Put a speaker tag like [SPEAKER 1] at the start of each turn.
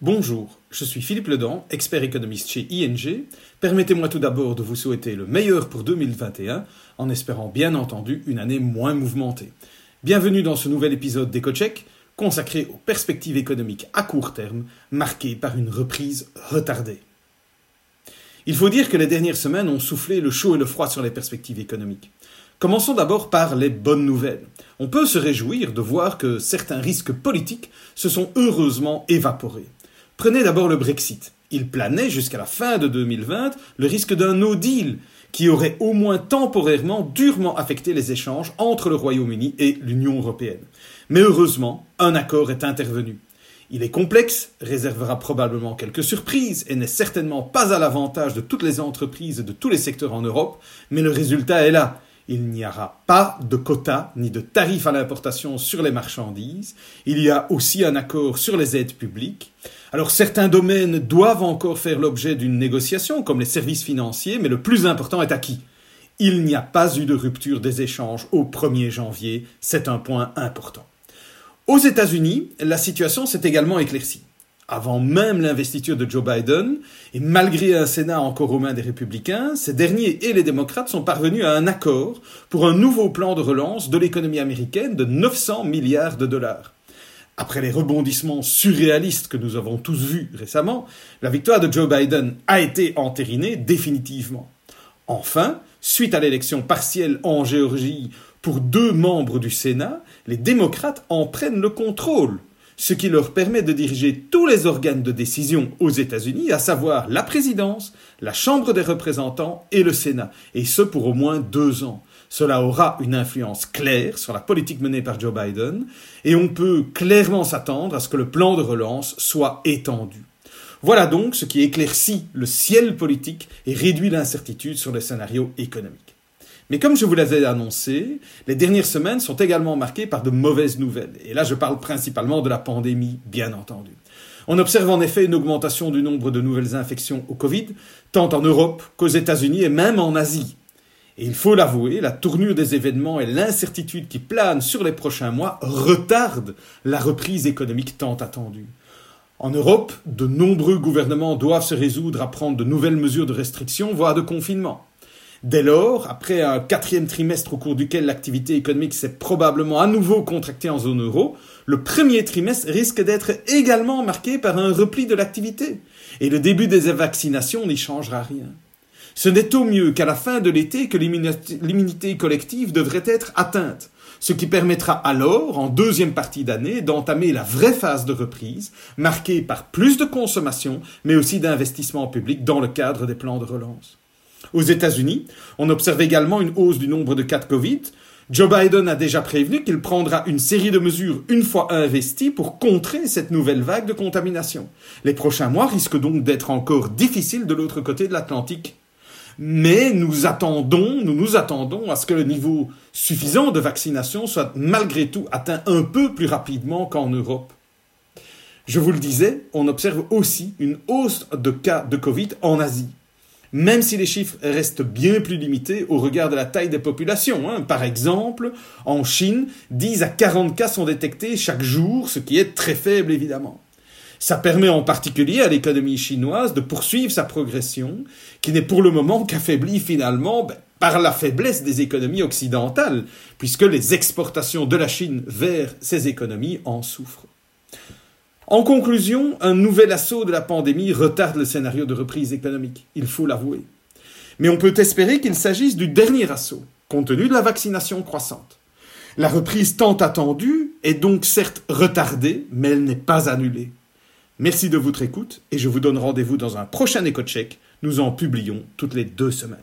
[SPEAKER 1] Bonjour, je suis Philippe Ledan, expert économiste chez ING. Permettez-moi tout d'abord de vous souhaiter le meilleur pour 2021, en espérant bien entendu une année moins mouvementée. Bienvenue dans ce nouvel épisode d'EcoCheck, consacré aux perspectives économiques à court terme, marquées par une reprise retardée. Il faut dire que les dernières semaines ont soufflé le chaud et le froid sur les perspectives économiques. Commençons d'abord par les bonnes nouvelles. On peut se réjouir de voir que certains risques politiques se sont heureusement évaporés. Prenez d'abord le Brexit. Il planait jusqu'à la fin de 2020 le risque d'un no deal qui aurait au moins temporairement durement affecté les échanges entre le Royaume-Uni et l'Union européenne. Mais heureusement, un accord est intervenu. Il est complexe, réservera probablement quelques surprises et n'est certainement pas à l'avantage de toutes les entreprises et de tous les secteurs en Europe, mais le résultat est là il n'y aura pas de quotas ni de tarifs à l'importation sur les marchandises. Il y a aussi un accord sur les aides publiques. Alors certains domaines doivent encore faire l'objet d'une négociation, comme les services financiers, mais le plus important est acquis. Il n'y a pas eu de rupture des échanges au 1er janvier, c'est un point important. Aux États-Unis, la situation s'est également éclaircie avant même l'investiture de Joe Biden, et malgré un Sénat encore aux mains des républicains, ces derniers et les démocrates sont parvenus à un accord pour un nouveau plan de relance de l'économie américaine de 900 milliards de dollars. Après les rebondissements surréalistes que nous avons tous vus récemment, la victoire de Joe Biden a été entérinée définitivement. Enfin, suite à l'élection partielle en Géorgie pour deux membres du Sénat, les démocrates en prennent le contrôle ce qui leur permet de diriger tous les organes de décision aux États-Unis, à savoir la présidence, la Chambre des représentants et le Sénat, et ce pour au moins deux ans. Cela aura une influence claire sur la politique menée par Joe Biden, et on peut clairement s'attendre à ce que le plan de relance soit étendu. Voilà donc ce qui éclaircit le ciel politique et réduit l'incertitude sur le scénario économique. Mais comme je vous l'avais annoncé, les dernières semaines sont également marquées par de mauvaises nouvelles. Et là, je parle principalement de la pandémie, bien entendu. On observe en effet une augmentation du nombre de nouvelles infections au Covid, tant en Europe qu'aux États-Unis et même en Asie. Et il faut l'avouer, la tournure des événements et l'incertitude qui plane sur les prochains mois retardent la reprise économique tant attendue. En Europe, de nombreux gouvernements doivent se résoudre à prendre de nouvelles mesures de restriction, voire de confinement. Dès lors, après un quatrième trimestre au cours duquel l'activité économique s'est probablement à nouveau contractée en zone euro, le premier trimestre risque d'être également marqué par un repli de l'activité. Et le début des vaccinations n'y changera rien. Ce n'est au mieux qu'à la fin de l'été que l'immunité collective devrait être atteinte, ce qui permettra alors, en deuxième partie d'année, d'entamer la vraie phase de reprise, marquée par plus de consommation, mais aussi d'investissement public dans le cadre des plans de relance. Aux États-Unis, on observe également une hausse du nombre de cas de Covid. Joe Biden a déjà prévenu qu'il prendra une série de mesures une fois investies pour contrer cette nouvelle vague de contamination. Les prochains mois risquent donc d'être encore difficiles de l'autre côté de l'Atlantique. Mais nous attendons, nous nous attendons à ce que le niveau suffisant de vaccination soit malgré tout atteint un peu plus rapidement qu'en Europe. Je vous le disais, on observe aussi une hausse de cas de Covid en Asie même si les chiffres restent bien plus limités au regard de la taille des populations. Hein. Par exemple, en Chine, 10 à 40 cas sont détectés chaque jour, ce qui est très faible évidemment. Ça permet en particulier à l'économie chinoise de poursuivre sa progression, qui n'est pour le moment qu'affaiblie finalement ben, par la faiblesse des économies occidentales, puisque les exportations de la Chine vers ces économies en souffrent. En conclusion, un nouvel assaut de la pandémie retarde le scénario de reprise économique, il faut l'avouer. Mais on peut espérer qu'il s'agisse du dernier assaut, compte tenu de la vaccination croissante. La reprise tant attendue est donc certes retardée, mais elle n'est pas annulée. Merci de votre écoute et je vous donne rendez-vous dans un prochain éco-check. Nous en publions toutes les deux semaines.